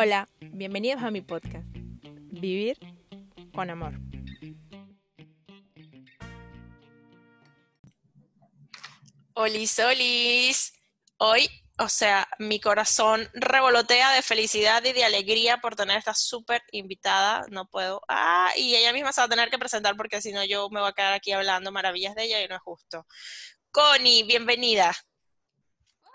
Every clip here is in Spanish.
Hola, bienvenidos a mi podcast, Vivir con Amor. Olis, olis. Hoy, o sea, mi corazón revolotea de felicidad y de alegría por tener esta súper invitada. No puedo. Ah, y ella misma se va a tener que presentar porque si no yo me voy a quedar aquí hablando maravillas de ella y no es justo. Connie, bienvenida.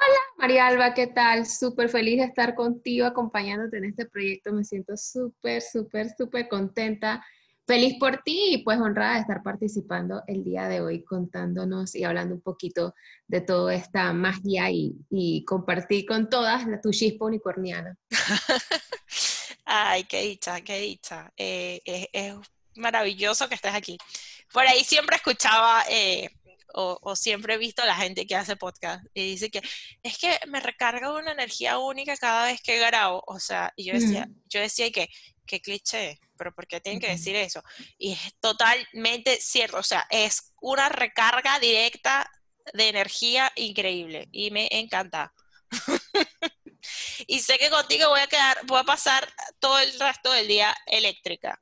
Hola, María Alba, ¿qué tal? Súper feliz de estar contigo, acompañándote en este proyecto. Me siento súper, súper, súper contenta. Feliz por ti y pues honrada de estar participando el día de hoy contándonos y hablando un poquito de toda esta magia y, compartir con todas tu chispa unicorniana. Ay, qué dicha, qué dicha. Eh, es, maravilloso que estés aquí. Por ahí siempre escuchaba eh, o, siempre he visto a la gente que hace podcast y dice que es que me recarga una energía única cada vez que grabo. O sea, y yo decía, yo decía que, qué cliché, pero ¿por qué tienen que decir eso? Y es totalmente cierto, o sea, es una recarga directa de energía increíble y me encanta. y sé que contigo voy a quedar, voy a pasar todo el resto del día eléctrica.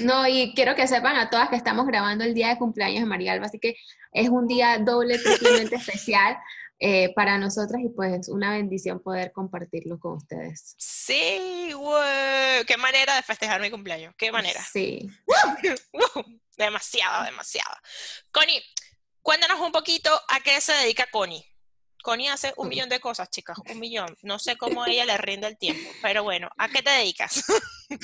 No, y quiero que sepan a todas que estamos grabando el día de cumpleaños de María Alba, así que es un día doble, triplemente especial eh, para nosotras y pues una bendición poder compartirlo con ustedes. Sí, wow. qué manera de festejar mi cumpleaños, qué manera. Sí. demasiado, demasiado. Connie, cuéntanos un poquito a qué se dedica Connie. Connie hace un millón de cosas, chicas, un millón. No sé cómo ella le rinde el tiempo, pero bueno, ¿a qué te dedicas?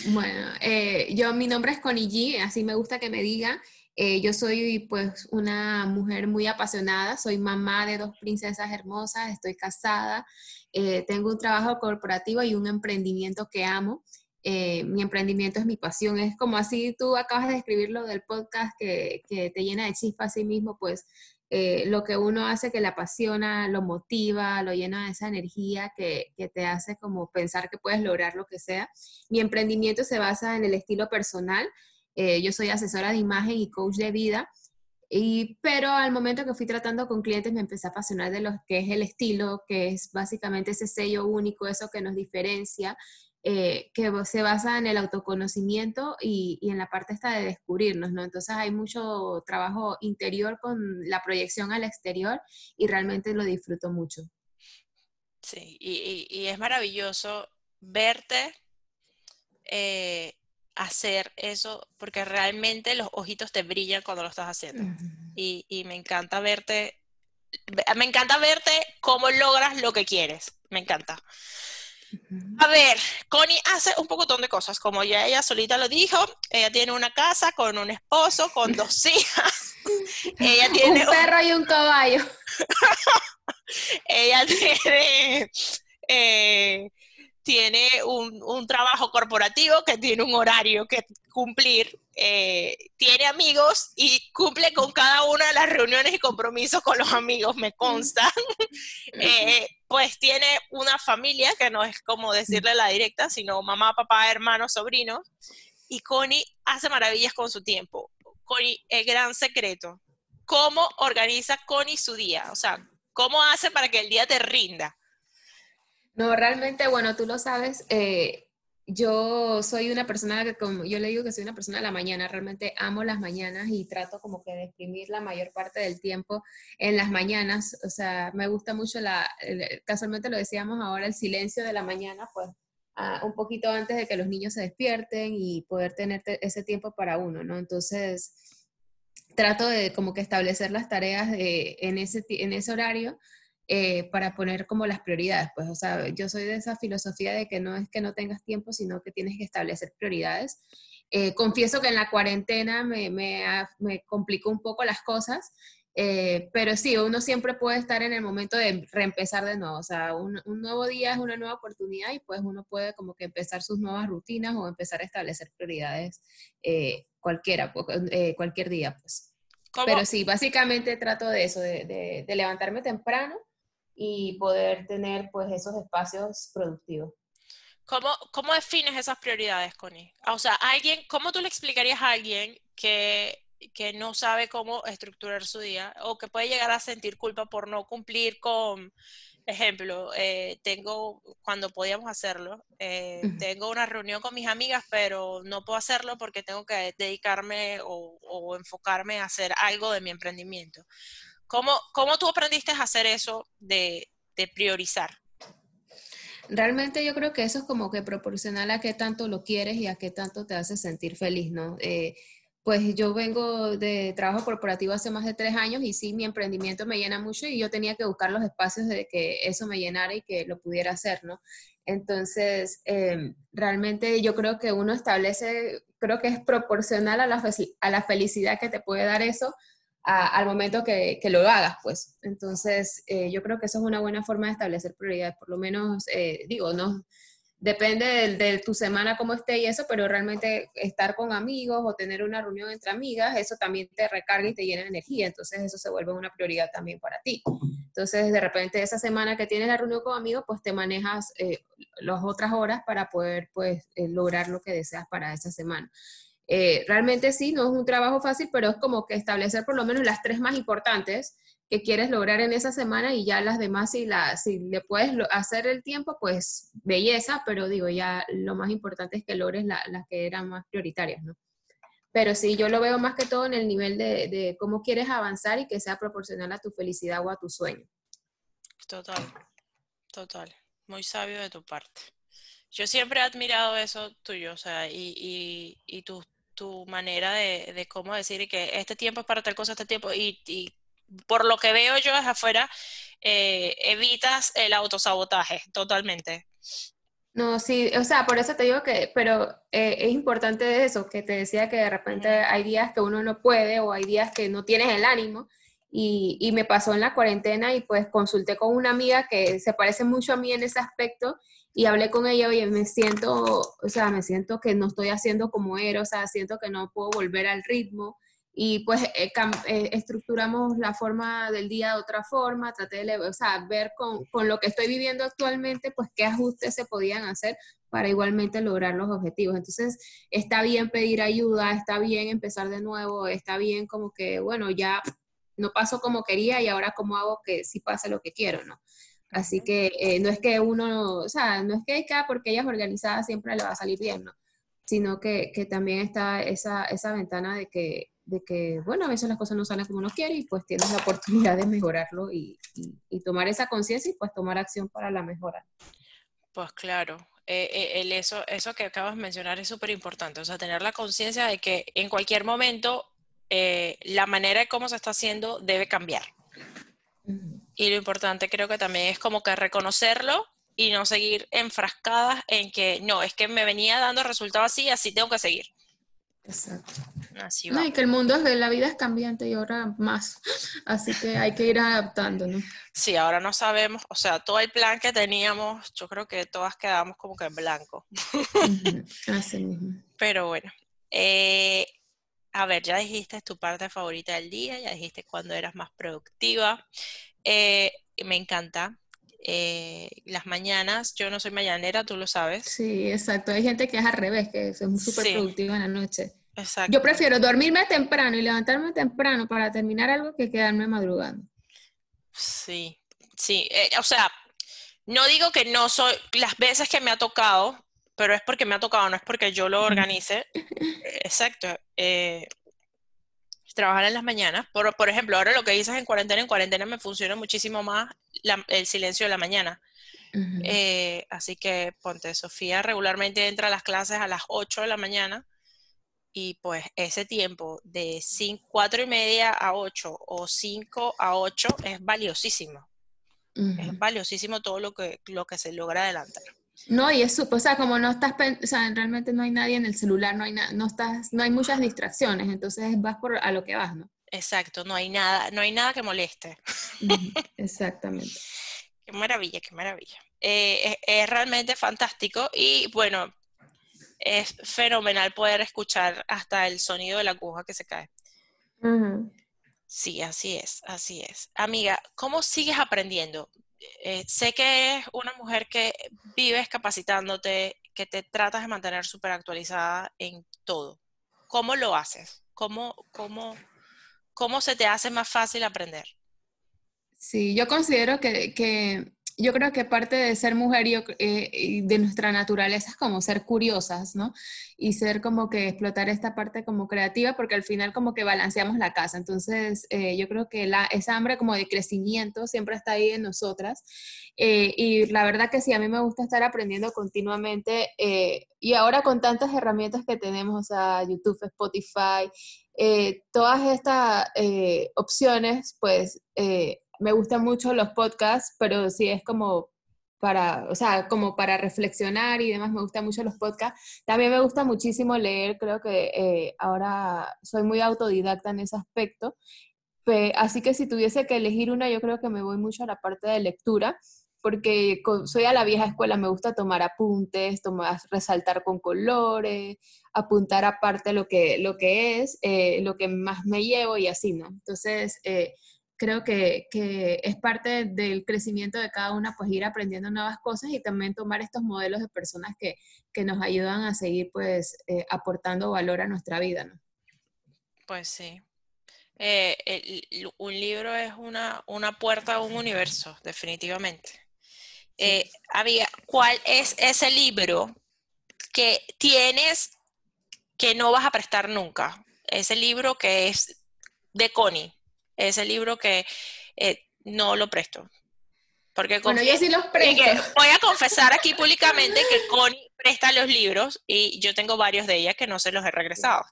bueno, eh, yo, mi nombre es Connie G, así me gusta que me diga. Eh, yo soy pues una mujer muy apasionada, soy mamá de dos princesas hermosas, estoy casada, eh, tengo un trabajo corporativo y un emprendimiento que amo. mi emprendimiento es mi pasión, es como así tú acabas de escribir lo del podcast que, que te llena de chispa a sí mismo, pues eh, lo que uno hace que le apasiona, lo motiva, lo llena de esa energía que, te hace como pensar que puedes lograr lo que sea. Mi emprendimiento se basa en el estilo personal. Eh, yo soy asesora de imagen y coach de vida. Y, pero al momento que fui tratando con clientes me empecé a apasionar de lo que es el estilo, que es básicamente ese sello único, eso que nos diferencia eh, que se basa en el autoconocimiento y, en la parte esta de descubrirnos, ¿no? Entonces hay mucho trabajo interior con la proyección al exterior y realmente lo disfruto mucho. Sí, y, es maravilloso verte eh, hacer eso, porque realmente los ojitos te brillan cuando lo estás haciendo. y, y me encanta verte, me encanta verte cómo logras lo que quieres, me encanta. A ver, Connie hace un pocotón de cosas, como ya ella solita lo dijo, ella tiene una casa con un esposo, con dos hijas. ella tiene un perro y un caballo. ella tiene eh, tiene un, trabajo corporativo que tiene un horario que cumplir, eh, tiene amigos y cumple con cada una de las reuniones y compromisos con los amigos, me consta. Eh, pues tiene una familia que no es como decirle la directa, sino mamá, papá, hermanos, sobrinos. Y Connie hace maravillas con su tiempo. Connie, el gran secreto. ¿Cómo organiza Connie su día? O sea, ¿cómo hace para que el día te rinda? No, realmente, bueno, tú lo sabes, eh, yo soy una persona que, como yo le digo que soy una persona de la mañana, realmente amo las mañanas y trato como que de exprimir la mayor parte del tiempo en las mañanas, o sea, me gusta mucho la, casualmente lo decíamos ahora, el silencio de la mañana, pues ah, un poquito antes de que los niños se despierten y poder tener ese tiempo para uno, ¿no? Entonces, trato de como que establecer las tareas en, ese, en ese horario eh, para poner como las prioridades. Pues, o sea, yo soy de esa filosofía de que no es que no tengas tiempo, sino que tienes que establecer prioridades. Eh, confieso que en la cuarentena me, me, me complicó un poco las cosas, eh, pero sí, uno siempre puede estar en el momento de reempezar de nuevo. O sea, un, un, nuevo día es una nueva oportunidad y pues uno puede como que empezar sus nuevas rutinas o empezar a establecer prioridades cualquiera, cualquier día, pues. Pero sí, básicamente trato de eso, de, de levantarme temprano y poder tener pues esos espacios productivos. ¿Cómo, ¿Cómo defines esas prioridades, Connie? O sea, alguien, ¿cómo tú le explicarías a alguien que, que no sabe cómo estructurar su día o que puede llegar a sentir culpa por no cumplir con ejemplo, eh, tengo, cuando podíamos hacerlo, eh, tengo una reunión con mis amigas, pero no puedo hacerlo porque tengo que dedicarme o, o enfocarme a hacer algo de mi emprendimiento. ¿Cómo, cómo tú aprendiste a hacer eso de, de priorizar? Realmente yo creo que eso es como que proporcional a qué tanto lo quieres y a qué tanto te hace sentir feliz, ¿no? Eh, pues yo vengo de trabajo corporativo hace más de tres años y sí, mi emprendimiento me llena mucho y yo tenía que buscar los espacios de que eso me llenara y que lo pudiera hacer, ¿no? Entonces, eh, realmente yo creo que uno establece, creo que es proporcional a la, a la felicidad que te puede dar eso al momento que, que lo hagas, pues. Entonces, eh, yo creo que eso es una buena forma de establecer prioridades, por lo menos, eh, digo, no, depende de, de tu semana cómo esté y eso, pero realmente estar con amigos o tener una reunión entre amigas, eso también te recarga y te llena de energía, entonces eso se vuelve una prioridad también para ti. Entonces, de repente, esa semana que tienes la reunión con amigos, pues te manejas eh, las otras horas para poder, pues, eh, lograr lo que deseas para esa semana. Eh, realmente sí, no es un trabajo fácil, pero es como que establecer por lo menos las tres más importantes que quieres lograr en esa semana y ya las demás, si, la, si le puedes hacer el tiempo, pues belleza, pero digo, ya lo más importante es que logres la- las que eran más prioritarias, ¿no? Pero sí, yo lo veo más que todo en el nivel de, cómo quieres avanzar y que sea proporcional a tu felicidad o a tu sueño. Total, total. Muy sabio de tu parte. Yo siempre he admirado eso tuyo, o sea, y, y, y tu, tu manera de, de cómo decir que este tiempo es para tal cosa, este tiempo, y, y por lo que veo yo desde afuera, eh, evitas el autosabotaje totalmente. No, sí, o sea, por eso te digo que, pero eh, es importante eso, que te decía que de repente hay días que uno no puede o hay días que no tienes el ánimo. Y, y me pasó en la cuarentena y pues consulté con una amiga que se parece mucho a mí en ese aspecto y hablé con ella, oye, me siento, o sea, me siento que no estoy haciendo como era, o sea, siento que no puedo volver al ritmo. Y pues eh, eh, estructuramos la forma del día de otra forma, traté de, o sea, ver con, con lo que estoy viviendo actualmente, pues qué ajustes se podían hacer para igualmente lograr los objetivos. Entonces, está bien pedir ayuda, está bien empezar de nuevo, está bien como que, bueno, ya no pasó como quería y ahora cómo hago que sí pase lo que quiero, ¿no? Así que eh, no es que uno, o sea, no es que cada porque ella es organizada siempre le va a salir bien, ¿no? Sino que, que también está esa, esa ventana de que, de que, bueno, a veces las cosas no salen como uno quiere y pues tienes la oportunidad de mejorarlo y, y- y tomar esa conciencia y pues tomar acción para la mejora. Pues claro, eh, eh, el eso, eso que acabas de mencionar es súper importante, o sea, tener la conciencia de que en cualquier momento eh, la manera de cómo se está haciendo debe cambiar. Y lo importante creo que también es como que reconocerlo y no seguir enfrascadas en que no, es que me venía dando resultado así, así tengo que seguir. Exacto. Así No, va. y que el mundo es, la vida es cambiante y ahora más, así que hay que ir adaptándonos. Sí, ahora no sabemos, o sea, todo el plan que teníamos, yo creo que todas quedamos como que en blanco. Así mismo. Pero bueno, eh, a ver, ya dijiste tu parte favorita del día, ya dijiste cuando eras más productiva. Eh, me encanta. eh, las mañanas, yo no soy mañanera, tú lo sabes. Sí, exacto. Hay gente que es al revés, que es súper Sí. productiva en la noche. Exacto. Yo prefiero dormirme temprano y levantarme temprano para terminar algo que quedarme madrugando. Sí, sí. eh, o sea, no digo que no soy las veces que me ha tocado, pero es porque me ha tocado, no es porque yo lo organice. Exacto. eh, trabajar en las mañanas. Por, por ejemplo, ahora lo que dices en cuarentena, en cuarentena me funciona muchísimo más la- el silencio de la mañana. Eh, así que ponte, Sofía regularmente entra a las clases a las 8 de la mañana y pues ese tiempo de 5, 4 y media a 8 o 5 a 8 es valiosísimo. Es valiosísimo todo lo que, lo que se logra adelantar. No, y es súper, o sea, como no estás, o sea, realmente no hay nadie en el celular, no hay na- no estás, no hay muchas distracciones, entonces vas por a lo que vas, ¿no? Exacto, no hay nada, no hay nada que moleste. Exactamente. Qué maravilla, qué maravilla. Eh, es, es realmente fantástico y bueno, es fenomenal poder escuchar hasta el sonido de la aguja que se cae. Sí, así es, así es. Amiga, ¿cómo sigues aprendiendo? Eh, sé que eres una mujer que vives capacitándote, que te tratas de mantener súper actualizada en todo. ¿Cómo lo haces? ¿Cómo, cómo, cómo se te hace más fácil aprender? Sí, yo considero que, que yo creo que parte de ser mujer eh, y de nuestra naturaleza es como ser curiosas, ¿no? Y ser como que explotar esta parte como creativa, porque al final como que balanceamos la casa. Entonces, eh, yo creo que la, esa hambre como de crecimiento siempre está ahí en nosotras. Eh, y la verdad que sí, a mí me gusta estar aprendiendo continuamente. y ahora con tantas herramientas que tenemos, o YouTube, Spotify, todas estas opciones, pues me gustan mucho los podcasts, pero sí es como para, o sea, como para reflexionar y demás, me gustan mucho los podcasts. También me gusta muchísimo leer, creo que eh, ahora soy muy autodidacta en ese aspecto. así que si tuviese que elegir una, yo creo que me voy mucho a la parte de lectura, porque soy a la vieja escuela, me gusta tomar apuntes, tomar, resaltar con colores, apuntar aparte lo que, lo que es, eh, lo que más me llevo y así, ¿no? Entonces, eh, creo que, es parte del crecimiento de cada una, pues ir aprendiendo nuevas cosas y también tomar estos modelos de personas que, nos ayudan a seguir pues eh, aportando valor a nuestra vida, ¿no? Pues sí. Eh, un libro es una, una, puerta a un universo, definitivamente. Eh, amiga, ¿cuál es ese libro que tienes que no vas a prestar nunca? Ese libro que es de Connie ese libro que eh, no lo presto. Porque bueno, yo sí los presto. voy a confesar aquí públicamente que Connie presta los libros y yo tengo varios de ellas que no se los he regresado.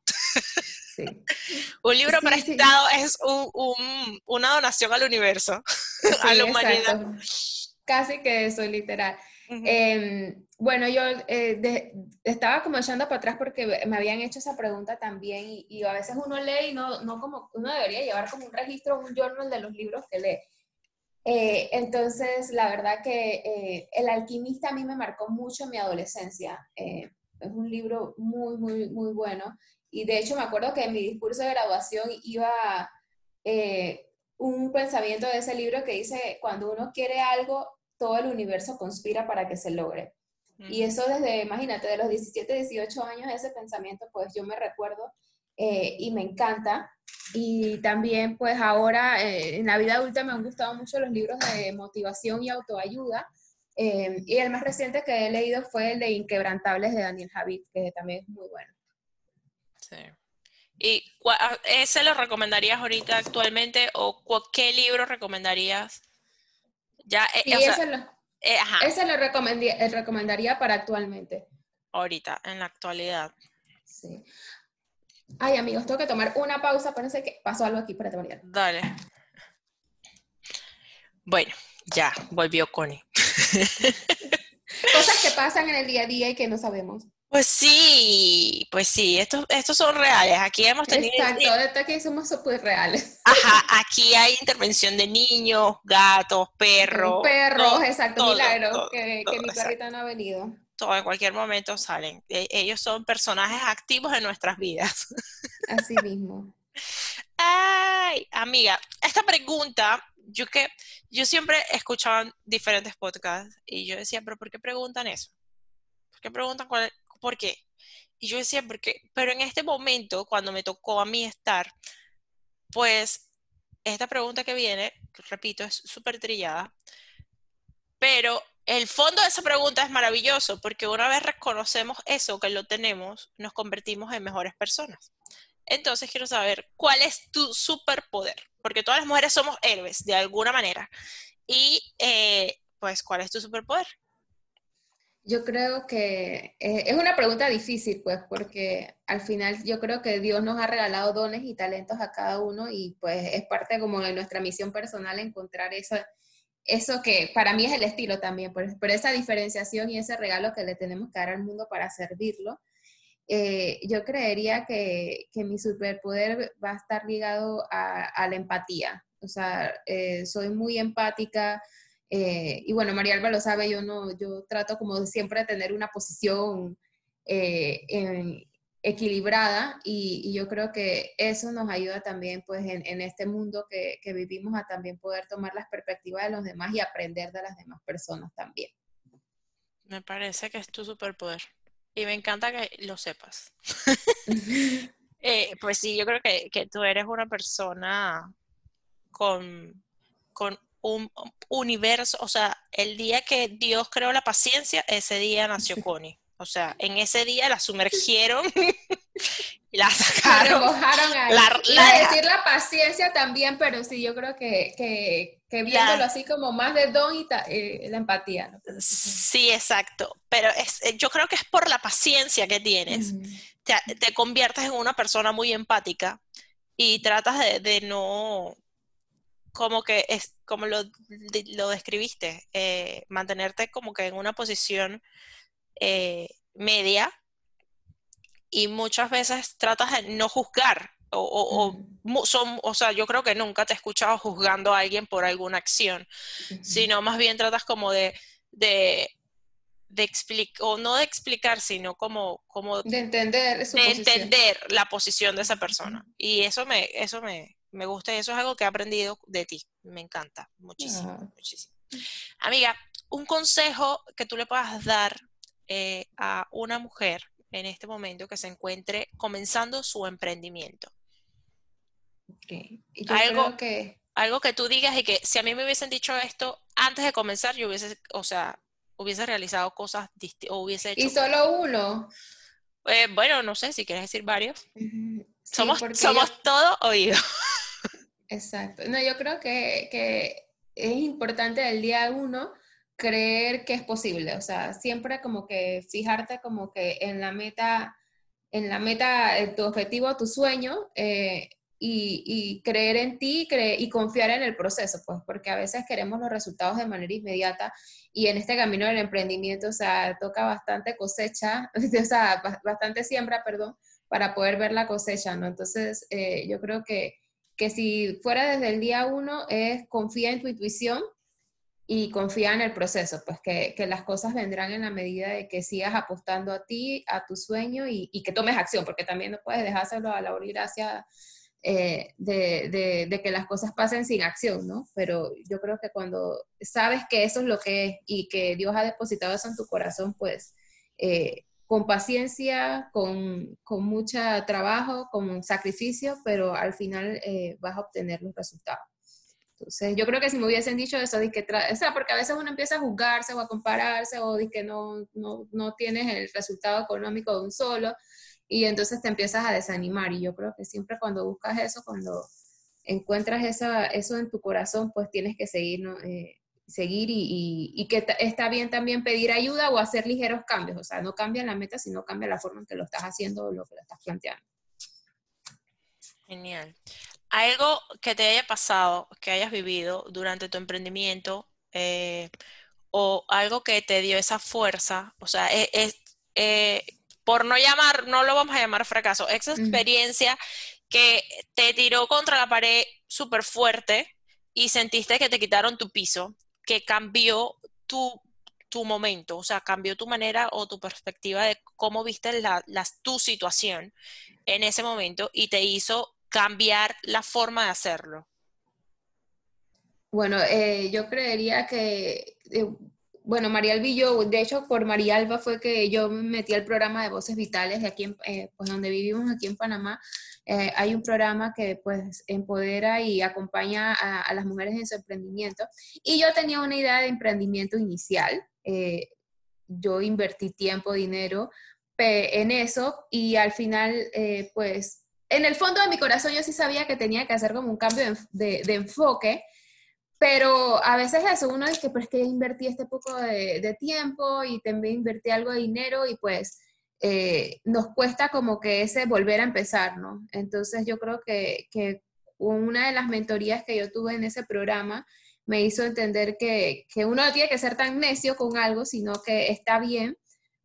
un libro prestado es una donación al universo, a la humanidad. Casi que eso, literal. Em, bueno, yo eh, estaba como echando para atrás porque me habían hecho esa pregunta también y, a veces uno lee y no, no como, uno debería llevar como un registro, un journal de los libros que lee. Eh, entonces, la verdad que eh, El alquimista a mí me marcó mucho en mi adolescencia. es un libro muy, muy, muy bueno. Y de hecho me acuerdo que en mi discurso de graduación iba un pensamiento de ese libro que dice, cuando uno quiere algo, todo el universo conspira para que se logre. Y eso desde, imagínate, de los 17, 18 años, ese pensamiento, pues yo me recuerdo eh, y me encanta. Y también, pues ahora, eh, en la vida adulta me han gustado mucho los libros de motivación y autoayuda. Eh, y el más reciente que he leído fue el de Inquebrantables de Daniel Javid, que también es muy bueno. Sí. ¿Y ese lo recomendarías ahorita actualmente o qué libro recomendarías ya, eh, ese, lo, eh, ese lo eh, recomendaría para actualmente. Ahorita, en la actualidad. Sí. Ay, amigos, tengo que tomar una pausa. Parece que pasó algo aquí. para María. Dale. Bueno, ya, volvió Connie. Cosas que pasan en el día a día y que no sabemos. Pues sí, pues sí, estos, estos son reales. Aquí hemos tenido... Exacto, aquí somos súper reales. Ajá, aquí hay intervención de niños, gatos, perros. Perros, exacto, milagro, que, mi perrita no ha venido. Todo, en cualquier momento salen. E, ellos son personajes activos en nuestras vidas. Así mismo. Ay, amiga, esta pregunta, yo que yo siempre escuchaba diferentes podcasts y yo decía, pero ¿por qué preguntan eso? ¿Por qué preguntan cuál, ¿por qué? Y yo decía, porque, pero en este momento, cuando me tocó a mí estar, pues esta pregunta que viene, repito, es súper trillada, pero el fondo de esa pregunta es maravilloso, porque una vez reconocemos eso, que lo tenemos, nos convertimos en mejores personas. Entonces quiero saber, ¿cuál es tu superpoder? Porque todas las mujeres somos héroes, de alguna manera. Y, eh, pues, ¿cuál es tu superpoder? Yo creo que eh, es una pregunta difícil, pues, porque al final yo creo que Dios nos ha regalado dones y talentos a cada uno y pues es parte como de nuestra misión personal encontrar eso, eso que para mí es el estilo también, pero, esa diferenciación y ese regalo que le tenemos que dar al mundo para servirlo. Eh, yo creería que, que, mi superpoder va a estar ligado a, la empatía. O sea, eh, soy muy empática, eh, y bueno, María Alba lo sabe, yo no, yo trato como siempre de tener una posición eh, equilibrada y, yo creo que eso nos ayuda también pues en, este mundo que, vivimos a también poder tomar las perspectivas de los demás y aprender de las demás personas también. Me parece que es tu superpoder y me encanta que lo sepas. Eh, pues sí, yo creo que, que tú eres una persona con, con un universo, o sea, el día que Dios creó la paciencia, ese día nació Connie. O sea, en ese día la sumergieron y la sacaron. La La, Iba a decir la paciencia también, pero sí, yo creo que, que, que viéndolo así como más de don y eh, la empatía. Sí, exacto. Pero es, eh, yo creo que es por la paciencia que tienes. te, te, conviertes en una persona muy empática y tratas de, de no, como que es como lo, lo describiste, eh, mantenerte como que en una posición eh, media y muchas veces tratas de no juzgar o, o, son, o sea, yo creo que nunca te he escuchado juzgando a alguien por alguna acción, sino más bien tratas como de, de, de explicar, o no de explicar, sino como, como de entender, de entender la posición de esa persona. Y eso me, eso me, me gusta y eso es algo que he aprendido de ti. Me encanta muchísimo, muchísimo. Amiga, un consejo que tú le puedas dar eh, a una mujer en este momento que se encuentre comenzando su emprendimiento. algo, que... algo que tú digas y que si a mí me hubiesen dicho esto antes de comenzar, yo hubiese, o sea, hubiese realizado cosas distintas, o hubiese hecho... ¿Y solo uno? Eh, bueno, no sé, si quieres decir varios. somos somos todo oído. Exacto. No, yo creo que, que es importante el día uno creer que es posible, o sea, siempre como que fijarte como que en la meta, en la meta, tu objetivo, tu sueño, eh, y, y, creer en ti y confiar en el proceso, pues, porque a veces queremos los resultados de manera inmediata y en este camino del emprendimiento, o sea, toca bastante cosecha, o sea, bastante siembra, perdón, para poder ver la cosecha, ¿no? Entonces, eh, yo creo que que si fuera desde el día uno es confía en tu intuición y confía en el proceso, pues que, que las cosas vendrán en la medida de que sigas apostando a ti, a tu sueño y, y que tomes acción, porque también no puedes dejárselo a la gracia eh, de, de, que las cosas pasen sin acción, ¿no? Pero yo creo que cuando sabes que eso es lo que es y que Dios ha depositado eso en tu corazón, pues eh, con paciencia, con, con mucho trabajo, con sacrificio, pero al final eh, vas a obtener los resultados. Entonces, yo creo que si me hubiesen dicho eso, de o sea, porque a veces uno empieza a juzgarse o a compararse o de que no, no, no tienes el resultado económico de un solo y entonces te empiezas a desanimar. Y yo creo que siempre cuando buscas eso, cuando encuentras esa, eso en tu corazón, pues tienes que seguir ¿no? eh, seguir y, que está bien también pedir ayuda o hacer ligeros cambios. O sea, no cambia la meta, sino cambia la forma en que lo estás haciendo o lo que lo estás planteando. Genial. Algo que te haya pasado, que hayas vivido durante tu emprendimiento eh, o algo que te dio esa fuerza, o sea, e, es, eh, por no llamar, no lo vamos a llamar fracaso, esa experiencia que te tiró contra la pared súper fuerte y sentiste que te quitaron tu piso que cambió tu, tu momento, o sea, cambió tu manera o tu perspectiva de cómo viste la, tu situación en ese momento y te hizo cambiar la forma de hacerlo? Bueno, eh, yo creería que, eh, bueno, María Alba de hecho, por María Alba fue que yo me metí al programa de Voces Vitales de aquí, eh, pues donde vivimos aquí en Panamá, eh, hay un programa que pues empodera y acompaña a, las mujeres en su emprendimiento. Y yo tenía una idea de emprendimiento inicial. Eh, yo invertí tiempo, dinero en eso y al final eh, pues en el fondo de mi corazón yo sí sabía que tenía que hacer como un cambio de, enfoque. Pero a veces eso, uno dice, pero es que invertí este poco de, de tiempo y también invertí algo de dinero y pues eh, nos cuesta como que ese volver a empezar, ¿no? Entonces yo creo que, que, una de las mentorías que yo tuve en ese programa me hizo entender que, que uno no tiene que ser tan necio con algo, sino que está bien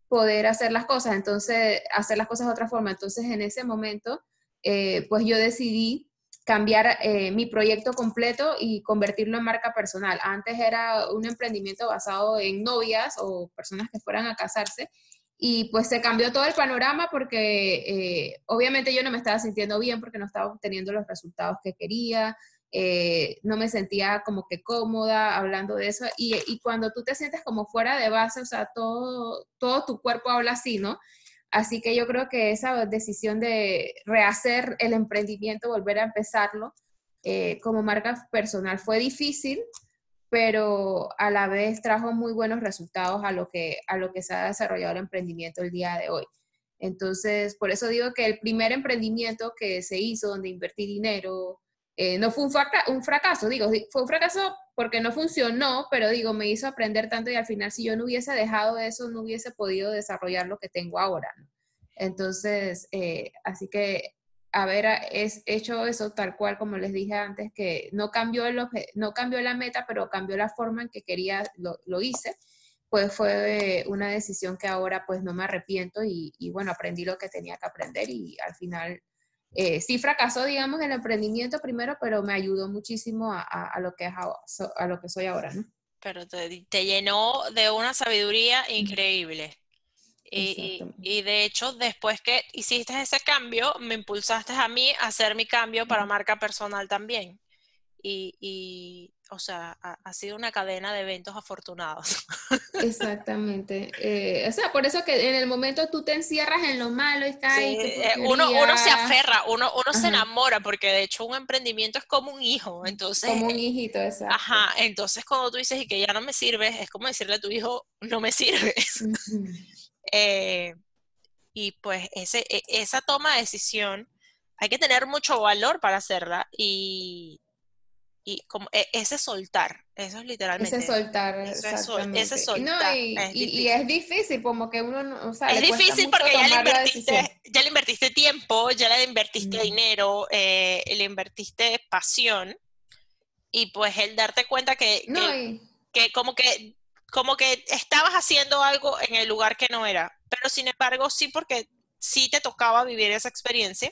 poder hacer las cosas, entonces hacer las cosas de otra forma. Entonces en ese momento, eh, pues yo decidí cambiar eh, mi proyecto completo y convertirlo en marca personal. Antes era un emprendimiento basado en novias o personas que fueran a casarse y pues se cambió todo el panorama porque eh, obviamente yo no me estaba sintiendo bien porque no estaba obteniendo los resultados que quería, eh, no me sentía como que cómoda hablando de eso. Y, y, cuando tú te sientes como fuera de base, o sea, todo, todo tu cuerpo habla así, ¿no? Así que yo creo que esa decisión de rehacer el emprendimiento, volver a empezarlo eh, como marca personal fue difícil, pero a la vez trajo muy buenos resultados a lo que, a lo que se ha desarrollado el emprendimiento el día de hoy. Entonces, por eso digo que el primer emprendimiento que se hizo donde invertí dinero, eh, no fue un, un, fracaso, digo, fue un fracaso porque no funcionó, pero digo, me hizo aprender tanto y al final si yo no hubiese dejado eso, no hubiese podido desarrollar lo que tengo ahora. Entonces, eh, así que haber es, hecho eso tal cual como les dije antes, que no cambió, el no cambió la meta, pero cambió la forma en que quería, lo, lo hice, pues fue una decisión que ahora pues no me arrepiento y, y bueno, aprendí lo que tenía que aprender y al final eh, sí fracasó, digamos, el emprendimiento primero, pero me ayudó muchísimo a, lo, que es a, lo que soy ahora, ¿no? Pero te, llenó de una sabiduría increíble. Y, y, de hecho, después que hiciste ese cambio, me impulsaste a mí a hacer mi cambio para marca personal también. y, o sea, ha, sido una cadena de eventos afortunados. Exactamente. Eh, o sea, por eso que en el momento tú te encierras en lo malo y está ahí. Eh, uno, uno se aferra, uno, uno se enamora, porque de hecho un emprendimiento es como un hijo, entonces... Como un hijito, exacto. Ajá, entonces cuando tú dices y que ya no me sirves, es como decirle a tu hijo, no me sirves. Eh, y pues ese, e, esa toma de decisión, hay que tener mucho valor para hacerla y, y como e, ese soltar, eso es literalmente. Ese soltar, exactamente. ese soltar. y, es y, es difícil, como que uno, no, o sea, es difícil porque ya le, invertiste, ya le invertiste tiempo, ya le invertiste dinero, eh, le invertiste pasión, y pues el darte cuenta que, que, que, como que como que estabas haciendo algo en el lugar que no era, pero sin embargo sí porque sí te tocaba vivir esa experiencia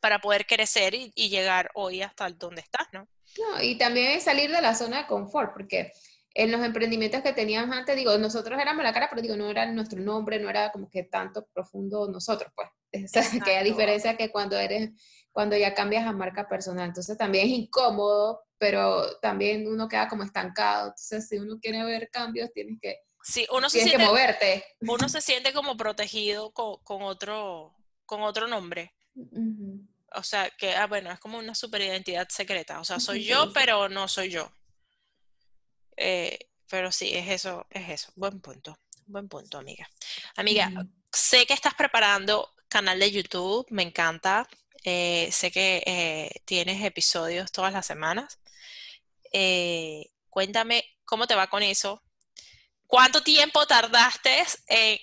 para poder crecer y, llegar hoy hasta donde estás, ¿no? No, y también salir de la zona de confort, porque en los emprendimientos que teníamos antes, digo, nosotros éramos la cara, pero digo, no era nuestro nombre, no era como que tanto profundo nosotros, pues. O que hay diferencia que cuando eres, cuando ya cambias a marca personal. Entonces también es incómodo, pero también uno queda como estancado. Entonces, si uno quiere ver cambios, tienes que, sí, uno tienes que moverte. Uno se siente como protegido con, con otro, con otro nombre o sea, que, ah, bueno, es como una super identidad secreta. O sea, soy yo, pero no soy yo. Eh, pero sí, es eso, es eso. Buen punto. Buen punto, amiga. Amiga, sé que estás preparando canal de YouTube, me encanta. Eh, sé que eh, tienes episodios todas las semanas. cuéntame cómo te va con eso. ¿Cuánto tiempo tardaste?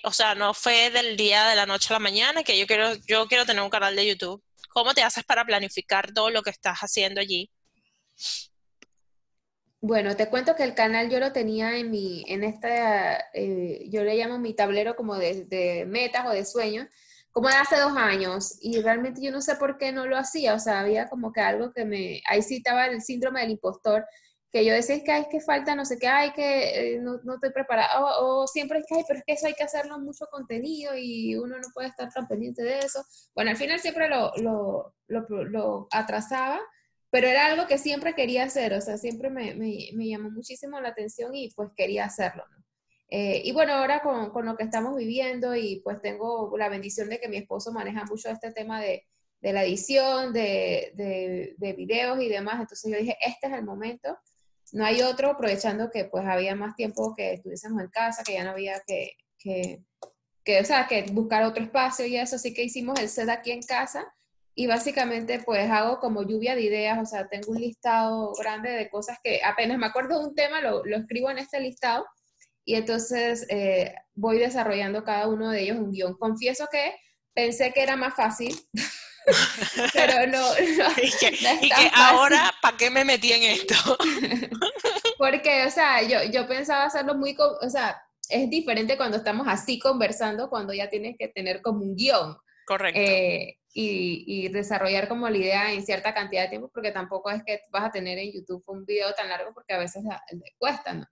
o sea, no fue del día de la noche a la mañana, que yo quiero, yo quiero tener un canal de YouTube. ¿Cómo te haces para planificar todo lo que estás haciendo allí? Bueno, te cuento que el canal yo lo tenía en mi, en esta, eh, yo le llamo mi tablero como de, metas o de sueños, como de hace dos años, y realmente yo no sé por qué no lo hacía, o sea, había como que algo que me, ahí sí estaba el síndrome del impostor, que yo decía es que hay que falta, no sé qué, hay que, eh, no, no, estoy preparada, o, siempre es que, hay, pero es que eso hay que hacerlo mucho contenido y uno no puede estar tan pendiente de eso. Bueno, al final siempre lo, lo, lo, lo atrasaba, pero era algo que siempre quería hacer, o sea, siempre me, me, me llamó muchísimo la atención y pues quería hacerlo. Eh, y bueno, ahora con, con, lo que estamos viviendo y pues tengo la bendición de que mi esposo maneja mucho este tema de, de la edición, de, de, de videos y demás, entonces yo dije, este es el momento. No hay otro, aprovechando que pues había más tiempo que estuviésemos en casa, que ya no había que, que, que, o sea, que buscar otro espacio y eso, así que hicimos el set aquí en casa y básicamente pues hago como lluvia de ideas, o sea, tengo un listado grande de cosas que apenas me acuerdo de un tema, lo, lo escribo en este listado y entonces eh, voy desarrollando cada uno de ellos un guion. Confieso que pensé que era más fácil. Pero no, y que, ahora, ¿para qué me metí en esto? Porque, o sea, yo, yo pensaba hacerlo muy, o sea, es diferente cuando estamos así conversando, cuando ya tienes que tener como un guion. Correcto. Eh, y, y, desarrollar como la idea en cierta cantidad de tiempo, porque tampoco es que vas a tener en YouTube un video tan largo, porque a veces le cuesta, ¿no?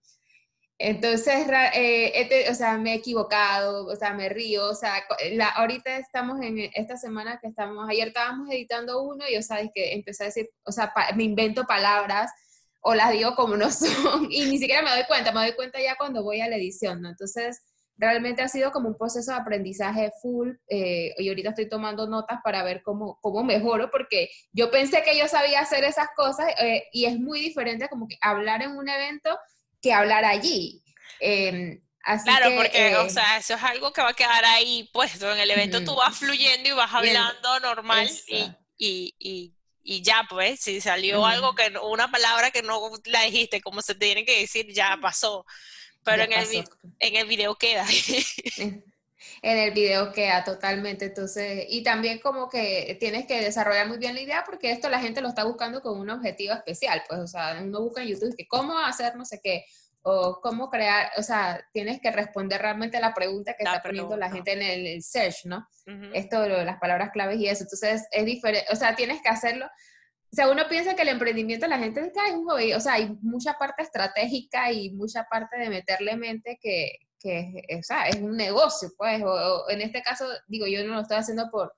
Entonces, eh, o sea, me he equivocado, o sea, me río, o sea, la, ahorita estamos en esta semana que estamos, ayer estábamos editando uno y, o sea, es que empecé a decir, o sea, me invento palabras o las digo como no son y ni siquiera me doy cuenta, me doy cuenta ya cuando voy a la edición, ¿no? Entonces, realmente ha sido como un proceso de aprendizaje full eh, y ahorita estoy tomando notas para ver cómo, cómo mejoro porque yo pensé que yo sabía hacer esas cosas eh, y es muy diferente como que hablar en un evento que hablar allí. Em, claro, porque, o sea, eso es algo que va a quedar ahí puesto. En el evento tú vas fluyendo y vas hablando normal y, y, y, ya, pues, si salió algo que, una palabra que no la dijiste como se te tiene que decir, ya pasó. Pero en el, en el video queda. En el video queda totalmente. Entonces, y también como que tienes que desarrollar muy bien la idea porque esto la gente lo está buscando con un objetivo especial. Pues, o sea, uno busca en YouTube que cómo hacer no sé qué o cómo crear, o sea, tienes que responder realmente la pregunta que está poniendo la gente en el, search, ¿no? Esto, las palabras claves y eso. Entonces, es diferente, o sea, tienes que hacerlo o sea, uno piensa que el emprendimiento, la gente dice, es un hobby, o sea, hay mucha parte estratégica y mucha parte de meterle mente que, que o sea, es un negocio, pues, o, en este caso, digo, yo no lo estoy haciendo por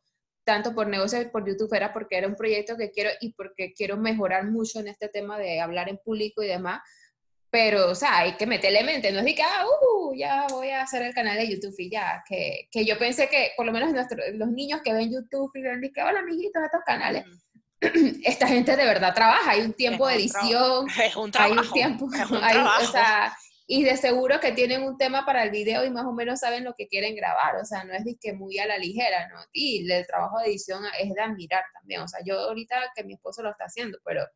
tanto por negocio por YouTube, era porque era un proyecto que quiero y porque quiero mejorar mucho en este tema de hablar en público y demás, pero, o sea, hay que meterle mente, no es de que, ah, uh, ya voy a hacer el canal de YouTube y ya, que, que yo pensé que, por lo menos los niños que ven YouTube y ven, que, hola, amiguitos, estos canales, esta gente de verdad trabaja, hay un tiempo de edición, es un hay un tiempo, o sea, y de seguro que tienen un tema para el video y más o menos saben lo que quieren grabar, o sea, no es que muy a la ligera, ¿no? Y el trabajo de edición es de admirar también, o sea, yo ahorita que mi esposo lo está haciendo, pero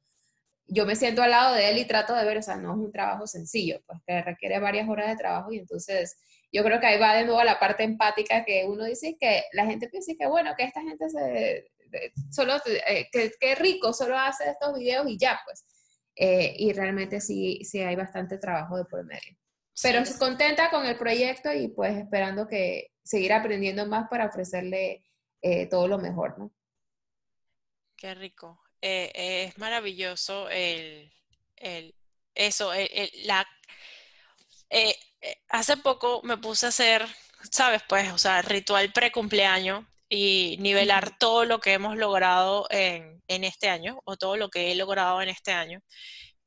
yo me siento al lado de él y trato de ver, o sea, no es un trabajo sencillo, pues que requiere varias horas de trabajo y entonces yo creo que ahí va de nuevo la parte empática que uno dice que la gente piensa que bueno, que esta gente se solo, eh, qué rico, solo hace estos videos y ya, pues. Eh, y realmente sí, sí hay bastante trabajo de por medio. Pero contenta con el proyecto y pues esperando que seguir aprendiendo más para ofrecerle eh, todo lo mejor, ¿no? Qué rico. es maravilloso el, el eso, la... hace poco me puse a hacer, ¿sabes? Pues, o sea, ritual pre-cumpleaños y nivelar todo lo que hemos logrado en, este año o todo lo que he logrado en este año.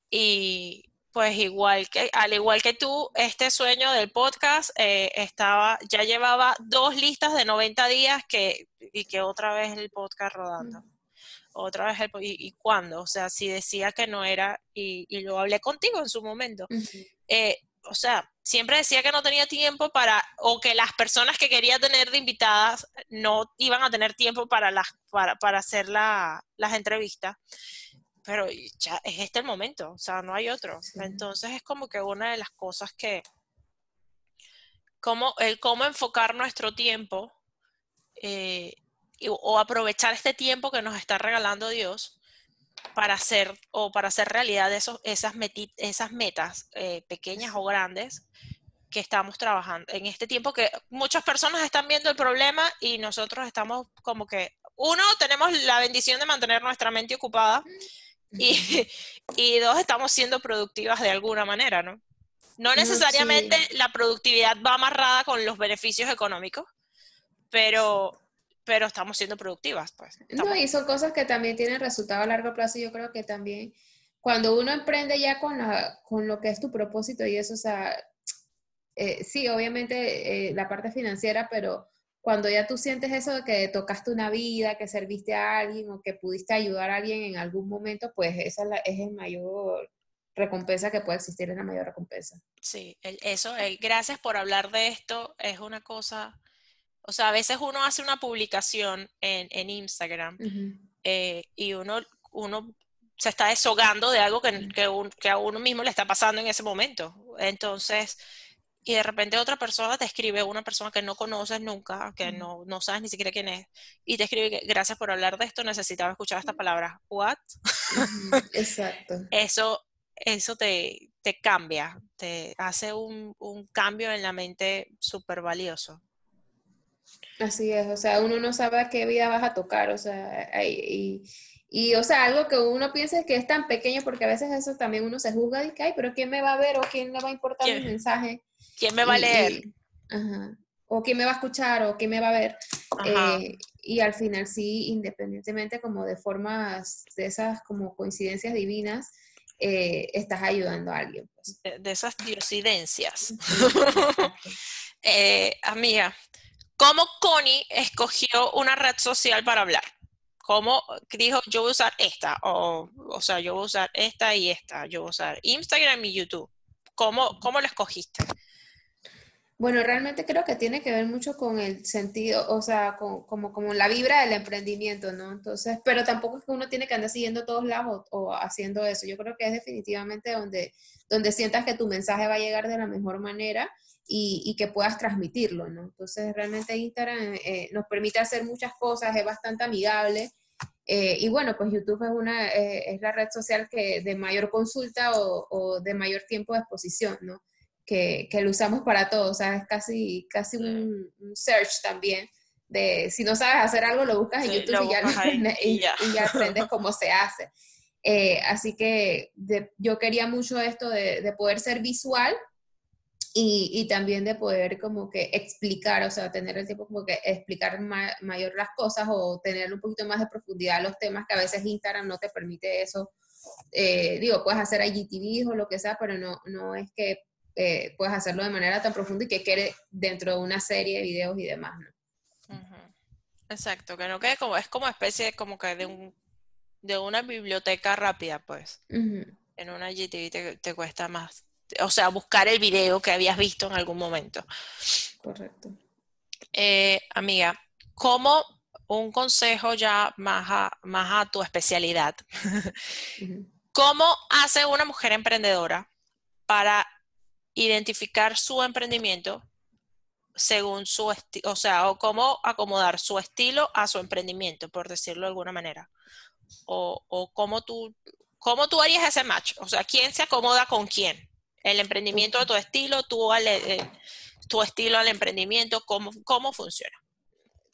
Y pues igual que, al igual que tú, este sueño del podcast eh, estaba, ya llevaba dos listas de 90 días que, y que otra vez el podcast rodando. Otra vez el y, y cuándo, o sea, si decía que no era, y, y lo hablé contigo en su momento. eh, o sea, siempre decía que no tenía tiempo para, o que las personas que quería tener de invitadas no iban a tener tiempo para, las, para, para hacer las entrevistas. Pero ya es este el momento, o sea, no hay otro. Entonces es como que una de las cosas que, cómo, el cómo enfocar nuestro tiempo eh, o aprovechar este tiempo que nos está regalando Dios para hacer o para hacer realidad esos, esas, esas metas eh, pequeñas o grandes que estamos trabajando en este tiempo que muchas personas están viendo el problema y nosotros estamos como que, uno, tenemos la bendición de mantener nuestra mente ocupada y, y dos, estamos siendo productivas de alguna manera, ¿no? No necesariamente la productividad va amarrada con los beneficios económicos, pero, pero estamos siendo productivas, pues. No, y son cosas que también tienen resultado a largo plazo. Yo creo que también cuando uno emprende ya con, la, con lo que es tu propósito y eso, o sea, eh, sí, obviamente eh, la parte financiera, pero cuando ya tú sientes eso de que tocaste una vida, que serviste a alguien o que pudiste ayudar a alguien en algún momento, pues esa es, la, es el mayor recompensa que puede existir, es la mayor recompensa. Sí, eso, el, gracias por hablar de esto, es una cosa o sea, a veces uno hace una publicación en, Instagram eh, y uno, uno se está deshogando de algo que, que, a uno mismo le está pasando en ese momento. Entonces, y de repente otra persona te escribe, una persona que no conoces nunca, que no, no sabes ni siquiera quién es, y te escribe que gracias por hablar de esto, necesitaba escuchar esta palabra. ¿What? Exacto. eso eso te, te, cambia, te hace un, un cambio en la mente súper valioso. Así es, o sea, uno no sabe a qué vida vas a tocar, o sea, y, y, o sea, algo que uno piensa que es tan pequeño, porque a veces eso también uno se juzga de que, ay, pero ¿quién me va a ver o quién le va a importar el mensaje? ¿Quién me va a leer? ajá, o quién me va a escuchar o quién me va a ver. Eh, y al final sí, independientemente como de formas, de esas como coincidencias divinas, eh, estás ayudando a alguien. Pues. De, esas diosidencias. Eh, amiga, ¿cómo Connie escogió una red social para hablar? ¿Cómo dijo, yo voy a usar esta? O, o sea, yo voy a usar esta y esta. Yo voy a usar Instagram y YouTube. ¿Cómo, cómo lo escogiste? Bueno, realmente creo que tiene que ver mucho con el sentido, o sea, con, como, como la vibra del emprendimiento, ¿no? Entonces, pero tampoco es que uno tiene que andar siguiendo todos lados o, haciendo eso. Yo creo que es definitivamente donde, donde sientas que tu mensaje va a llegar de la mejor manera y, y que puedas transmitirlo, ¿no? Entonces, realmente Instagram eh, nos permite hacer muchas cosas, es bastante amigable. Eh, y bueno, pues YouTube es, una, eh, es la red social que de mayor consulta o, o de mayor tiempo de exposición, ¿no? que, que, lo usamos para todo, o sea, es casi, casi un, search también. De, si no sabes hacer algo, lo buscas en YouTube y, ya aprendes, y, ya. aprendes cómo se hace. Eh, así que yo quería mucho esto de, de poder ser visual y, y, también de poder como que explicar, o sea, tener el tiempo como que explicar mayor las cosas o tener un poquito más de profundidad los temas que a veces Instagram no te permite eso. Eh, digo, puedes hacer IGTV o lo que sea, pero no, no es que eh, puedes hacerlo de manera tan profunda y que quede dentro de una serie de videos y demás, ¿no? Exacto, que no quede como, es como especie como que de un de una biblioteca rápida, pues. En una GTV te, cuesta más. O sea, buscar el video que habías visto en algún momento. Correcto. Eh, amiga, ¿cómo un consejo ya más a, más a tu especialidad? ¿Cómo hace una mujer emprendedora para identificar su emprendimiento según su estilo, o sea, o cómo acomodar su estilo a su emprendimiento, por decirlo de alguna manera. O, o cómo, tú, cómo tú harías ese match. O sea, ¿quién se acomoda con quién? El emprendimiento de tu estilo, tú al, eh, tu estilo al emprendimiento, ¿cómo, cómo funciona?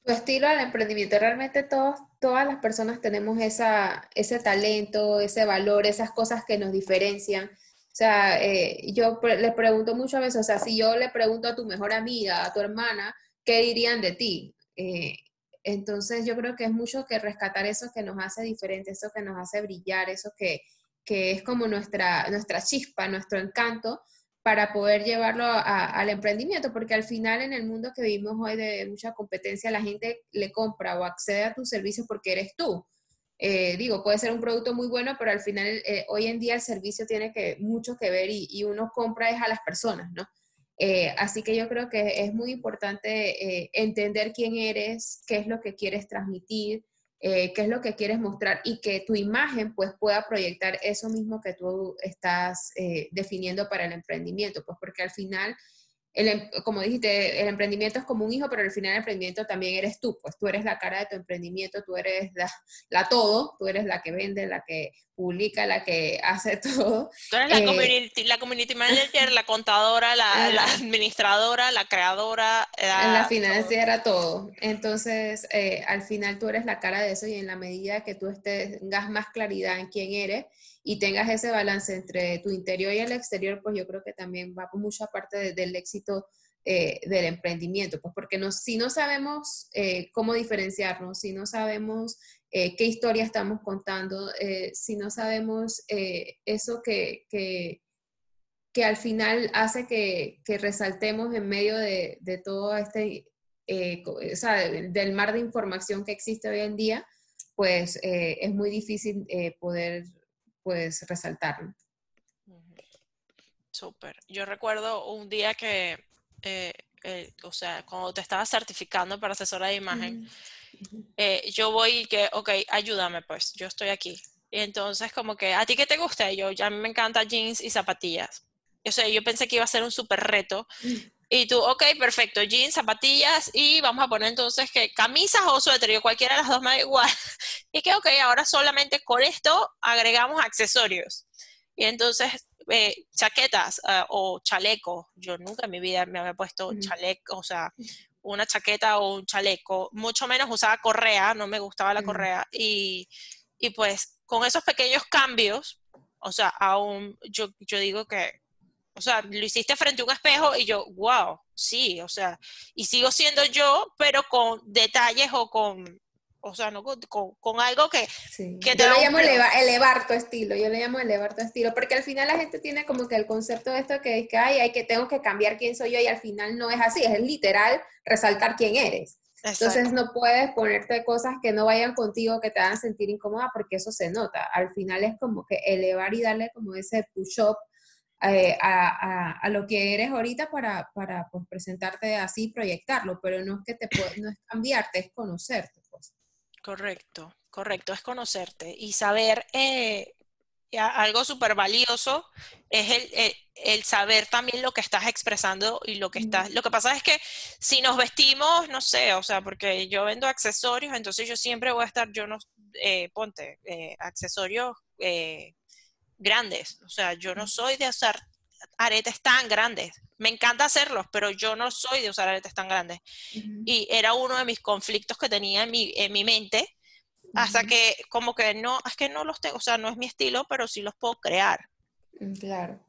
Tu estilo al emprendimiento, realmente todos, todas las personas tenemos esa, ese talento, ese valor, esas cosas que nos diferencian o sea, eh, yo le pregunto muchas veces, o sea, si yo le pregunto a tu mejor amiga, a tu hermana, ¿qué dirían de ti? Eh, entonces yo creo que es mucho que rescatar eso que nos hace diferente, eso que nos hace brillar, eso que, que es como nuestra, nuestra chispa, nuestro encanto para poder llevarlo al emprendimiento, porque al final en el mundo que vivimos hoy de mucha competencia, la gente le compra o accede a tus servicios porque eres tú. Eh, digo, puede ser un producto muy bueno, pero al final eh, hoy en día el servicio tiene que, mucho que ver y, uno compra es a las personas, ¿no? Eh, así que yo creo que es muy importante entender quién eres, qué es lo que quieres transmitir, qué es lo que quieres mostrar y que tu imagen pues pueda proyectar eso mismo que tú estás definiendo para el emprendimiento, pues porque al final el, em, como dijiste, el emprendimiento es como un hijo, pero al final el emprendimiento también eres tú, pues tú eres la cara de tu emprendimiento, tú eres la, todo, tú eres la que vende, la que publica, la que hace todo. Tú eres la, eh, community, manager, la contadora, la, la administradora, la creadora. La, la financiera, todo. Entonces, eh, al final tú eres la cara de eso y en la medida que tú estés, tengas más claridad en quién eres, y tengas ese balance entre tu interior y el exterior, pues yo creo que también va por mucha parte del éxito eh, del emprendimiento, pues porque no, si no sabemos eh, cómo diferenciarnos, si no sabemos eh, qué historia estamos contando, si no sabemos eso que, que, que, al final hace que, que resaltemos en medio de, de todo este, o sea, del mar de información que existe hoy en día, pues es muy difícil poder puedes resaltarlo. Súper. Yo recuerdo un día que, eh, eh, o sea, cuando te estaba certificando para asesora de imagen, eh, yo voy y que, ok, ayúdame pues, yo estoy aquí. Y entonces como que, ¿a ti qué te gusta? yo, ya a mí me encanta jeans y zapatillas. O sea, yo pensé que iba a ser un súper reto. Y tú, ok, perfecto, jeans, zapatillas y vamos a poner entonces que camisas o suéter, yo cualquiera de las dos me da igual. Y que, ok, ahora solamente con esto agregamos accesorios. Y entonces, eh, chaquetas uh, o chaleco, yo nunca en mi vida me había puesto chaleco, o sea, una chaqueta o un chaleco, mucho menos usaba correa, no me gustaba la correa. Y, y pues con esos pequeños cambios, o sea, aún yo, yo digo que o sea, lo hiciste frente a un espejo y yo, wow, sí, o sea, y sigo siendo yo, pero con detalles o con, o sea, no con, algo que, que te Yo le llamo elevar tu estilo, yo le llamo elevar tu estilo, porque al final la gente tiene como que el concepto de esto que es que, hay que tengo que cambiar quién soy yo y al final no es así, es literal resaltar quién eres. Entonces no puedes ponerte cosas que no vayan contigo, que te hagan sentir incómoda, porque eso se nota. Al final es como que elevar y darle como ese push-up eh, a, a, lo que eres ahorita para, para pues, presentarte así, proyectarlo, pero no es que te no es cambiarte, es conocerte. Pues. Correcto, correcto, es conocerte y saber eh, algo súper valioso es el, el, saber también lo que estás expresando y lo que estás. Lo que pasa es que si nos vestimos, no sé, o sea, porque yo vendo accesorios, entonces yo siempre voy a estar, yo no, eh, ponte, accesorios grandes. O sea, yo no soy de usar aretes tan grandes. Me encanta hacerlos, pero yo no soy de usar aretes tan grandes. Y era uno de mis conflictos que tenía en mi, en mi mente, hasta que como que no, es que no los tengo, o sea, no es mi estilo, pero sí los puedo crear. Mm, claro.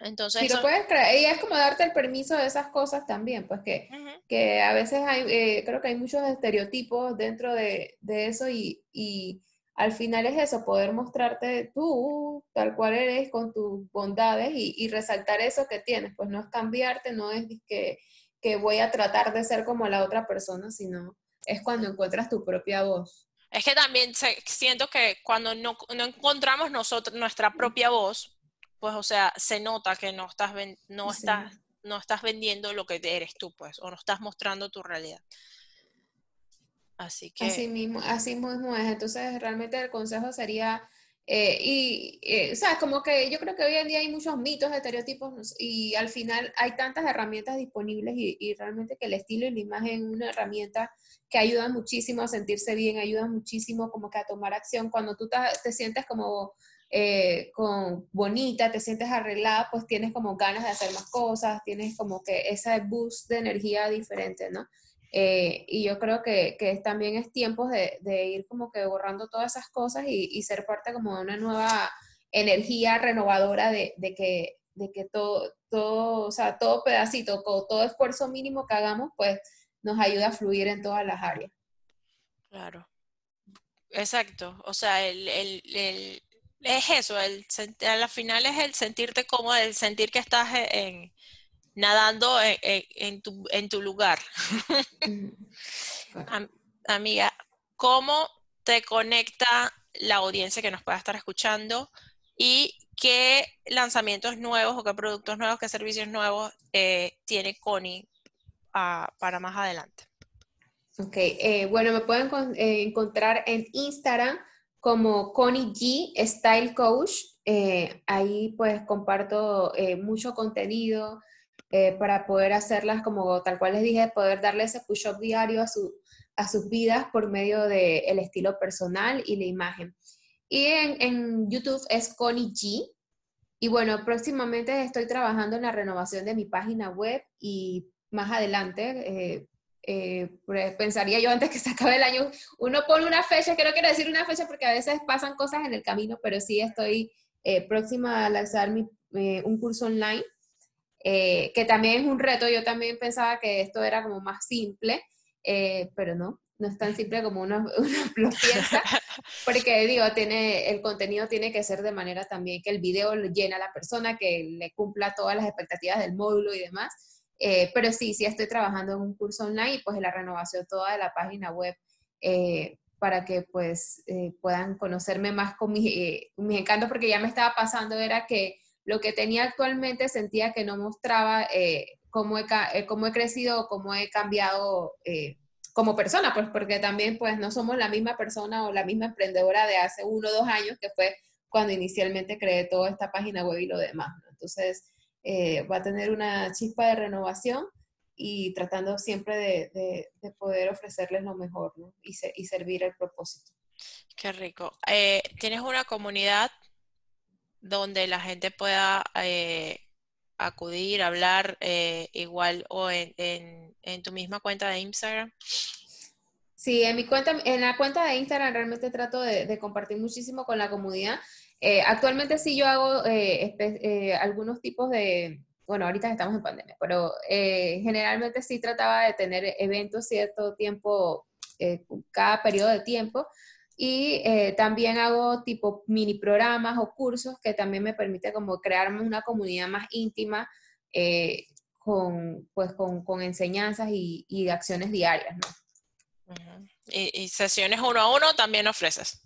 Entonces, sí, lo puedes crear. Y es como darte el permiso de esas cosas también, pues que, que a veces hay, eh, creo que hay muchos estereotipos dentro de, de eso y, y al final es eso, poder mostrarte tú tal cual eres con tus bondades y, resaltar eso que tienes, pues no es cambiarte, no es que, que, voy a tratar de ser como la otra persona, sino es cuando encuentras tu propia voz. Es que también siento que cuando no, no, encontramos nosotros nuestra propia voz, pues o sea, se nota que no estás, no, estás, no estás vendiendo lo que eres tú, pues, o no estás mostrando tu realidad. Así que... Así mismo, así mismo es. Entonces, realmente el consejo sería, eh, y, eh, o sea, como que yo creo que hoy en día hay muchos mitos, estereotipos, y al final hay tantas herramientas disponibles y, realmente que el estilo y la imagen es una herramienta que ayuda muchísimo a sentirse bien, ayuda muchísimo como que a tomar acción. Cuando tú te, sientes como eh, con, bonita, te sientes arreglada, pues tienes como ganas de hacer más cosas, tienes como que esa boost de energía diferente, ¿no? Eh, y yo creo que, que, también es tiempo de, de, ir como que borrando todas esas cosas y, ser parte como de una nueva energía renovadora de, de que, de que todo, todo, o sea, todo pedacito, todo esfuerzo mínimo que hagamos, pues nos ayuda a fluir en todas las áreas. Claro. Exacto. O sea, el, el, es eso, el, a la final es el sentirte cómodo, el sentir que estás en, nadando en, tu, en tu, lugar. amiga, ¿cómo te conecta la audiencia que nos pueda estar escuchando y qué lanzamientos nuevos o qué productos nuevos, qué servicios nuevos eh, tiene Connie ah, para más adelante? Ok, eh, bueno, me pueden eh, encontrar en Instagram como Connie G Style Coach. ahí pues comparto mucho contenido, eh, para poder hacerlas como tal cual les dije, poder darle ese push-up diario a, su, a sus vidas por medio del el estilo personal y la imagen. Y en, YouTube es Connie G. Y bueno, próximamente estoy trabajando en la renovación de mi página web y más adelante, eh, eh, pensaría yo antes que se acabe el año, uno pone una fecha, que no quiero decir una fecha porque a veces pasan cosas en el camino, pero sí estoy próxima a lanzar mi, un curso online eh, que también es un reto. Yo también pensaba que esto era como más simple, eh, pero no, no es tan simple como uno, lo piensa, porque digo, tiene, el contenido tiene que ser de manera también que el video llena a la persona, que le cumpla todas las expectativas del módulo y demás. Eh, pero sí, sí estoy trabajando en un curso online y pues en la renovación toda de la página web para que pues puedan conocerme más con mis, mis encantos, porque ya me estaba pasando, era que lo que tenía actualmente sentía que no mostraba eh, cómo, he, eh, cómo, he, crecido, cómo he cambiado eh, como persona, pues porque también pues no somos la misma persona o la misma emprendedora de hace uno o dos años, que fue cuando inicialmente creé toda esta página web y lo demás. Entonces, va a tener una chispa de renovación y tratando siempre de, de, poder ofrecerles lo mejor y, y, servir el propósito. Qué rico. ¿Tienes una comunidad donde la gente pueda eh, acudir, hablar eh, igual o en, en, tu misma cuenta de Instagram? Sí, en mi cuenta, en la cuenta de Instagram realmente trato de, compartir muchísimo con la comunidad. Eh, actualmente sí yo hago algunos tipos de, bueno, ahorita estamos en pandemia, pero eh, generalmente sí trataba de tener eventos cierto tiempo, eh, cada periodo de tiempo. Y eh, también hago tipo mini programas o cursos que también me permite como crearme una comunidad más íntima con, pues, con, con enseñanzas y, y, acciones diarias. ¿no? ¿Y, ¿Y, sesiones uno a uno también ofreces?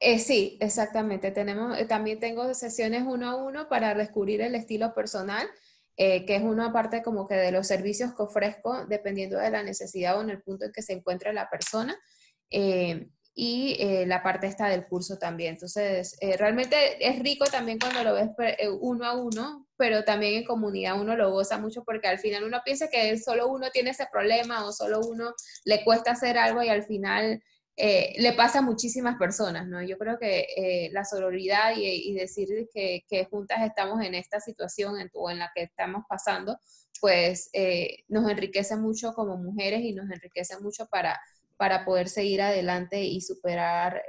Eh, sí, exactamente. Tenemos, eh, también tengo sesiones uno a uno para descubrir el estilo personal, eh, que es una parte como que de los servicios que ofrezco dependiendo de la necesidad o en el punto en que se encuentre la persona. Y la parte está del curso también. Entonces, realmente es rico también cuando lo ves uno a uno, pero también en comunidad uno lo goza mucho porque al final uno piensa que solo uno tiene ese problema o solo uno le cuesta hacer algo y al final eh, le pasa a muchísimas personas, ¿no? Yo creo que eh, la sororidad y, decir que, juntas estamos en esta situación en, o en la que estamos pasando, pues eh, nos enriquece mucho como mujeres y nos enriquece mucho para, para poder seguir adelante y superar,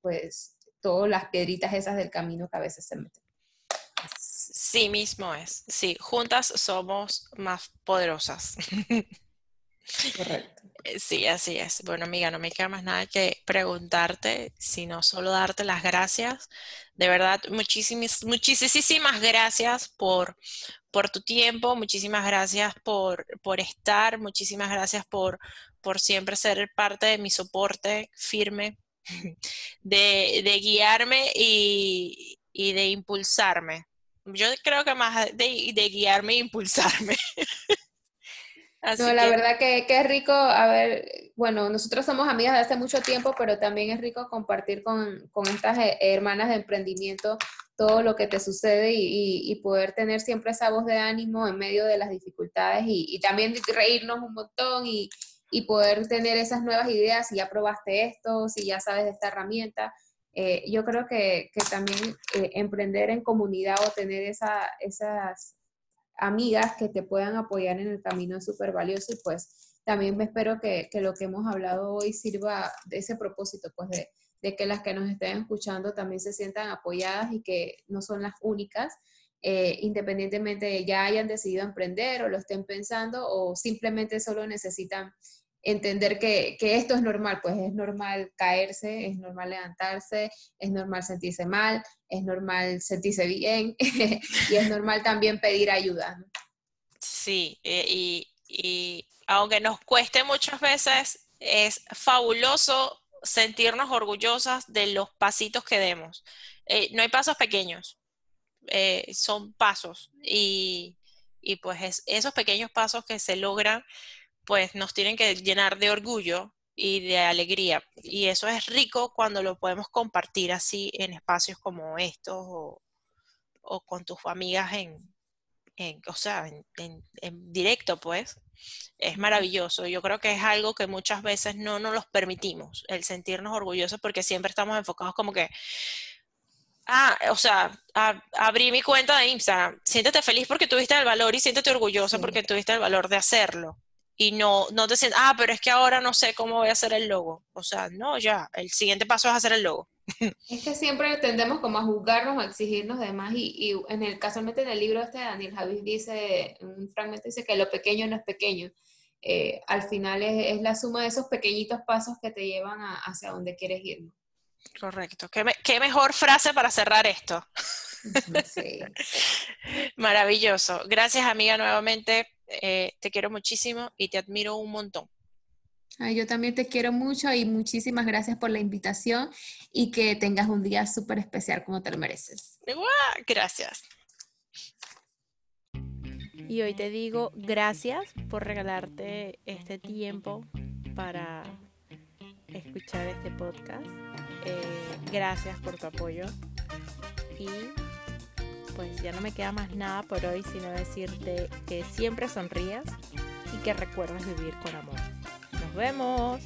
pues, todas las piedritas esas del camino que a veces se meten. Sí mismo es. Sí, juntas somos más poderosas. Correcto. Eh, sí, así es. Bueno, amiga, no me queda más nada que preguntarte, sino solo darte las gracias. De verdad, muchísimas, muchísimas gracias por, por tu tiempo, muchísimas gracias por, por estar, muchísimas gracias por, por siempre ser parte de mi soporte firme, de, de guiarme y, y, de impulsarme. Yo creo que más de, de guiarme e impulsarme. no, la verdad que, que, es rico, a ver, bueno, nosotros somos amigas de hace mucho tiempo, pero también es rico compartir con, con estas eh, hermanas de emprendimiento todo lo que te sucede y, poder tener siempre esa voz de ánimo en medio de las dificultades y, también reírnos un montón y, poder tener esas nuevas ideas, si ya probaste esto, si ya sabes esta herramienta. Eh, yo creo que, también eh, emprender en comunidad o tener esa, esas amigas que te puedan apoyar en el camino es súper valioso y pues también me espero que, que, lo que hemos hablado hoy sirva de ese propósito, pues de, de, que las que nos estén escuchando también se sientan apoyadas y que no son las únicas, eh, independientemente de ya hayan decidido emprender o lo estén pensando o simplemente solo necesitan entender que, esto es normal, pues es normal caerse, es normal levantarse, es normal sentirse mal, es normal sentirse bien y es normal también pedir ayuda. Sí, eh, y, y, aunque nos cueste muchas veces, es fabuloso sentirnos orgullosas de los pasitos que demos. Eh, no hay pasos pequeños, eh, son pasos y, y pues es, esos pequeños pasos que se logran pues nos tienen que llenar de orgullo y de alegría. Y eso es rico cuando lo podemos compartir así en espacios como estos o, con tus amigas en, o sea, en, directo, pues. Es maravilloso. Yo creo que es algo que muchas veces no nos los permitimos, el sentirnos orgullosos, porque siempre estamos enfocados como que, ah, o sea, abrí mi cuenta de Instagram. Siéntete feliz porque tuviste el valor y siéntete orgulloso porque tuviste el valor de hacerlo y no, no te sientes, ah, pero es que ahora no sé cómo voy a hacer el logo. O sea, no, ya, el siguiente paso es hacer el logo. Es que siempre tendemos como a juzgarnos, a exigirnos demás y, y en el casualmente en el libro este Daniel Javis dice, un fragmento dice que lo pequeño no es pequeño. Eh, al final es, es, la suma de esos pequeñitos pasos que te llevan a, hacia donde quieres ir. Correcto. ¿Qué, ¿Qué, mejor frase para cerrar esto? Sí. Maravilloso. Gracias, amiga, nuevamente eh, te quiero muchísimo y te admiro un montón. Yo también te quiero mucho y muchísimas gracias por la invitación y que tengas un día súper especial como te lo mereces. Gracias. Y hoy te digo gracias por regalarte este tiempo para escuchar este podcast. Eh, gracias por tu apoyo y pues ya no me queda más nada por hoy sino decirte que siempre sonrías y que recuerdes vivir con amor. Vemos.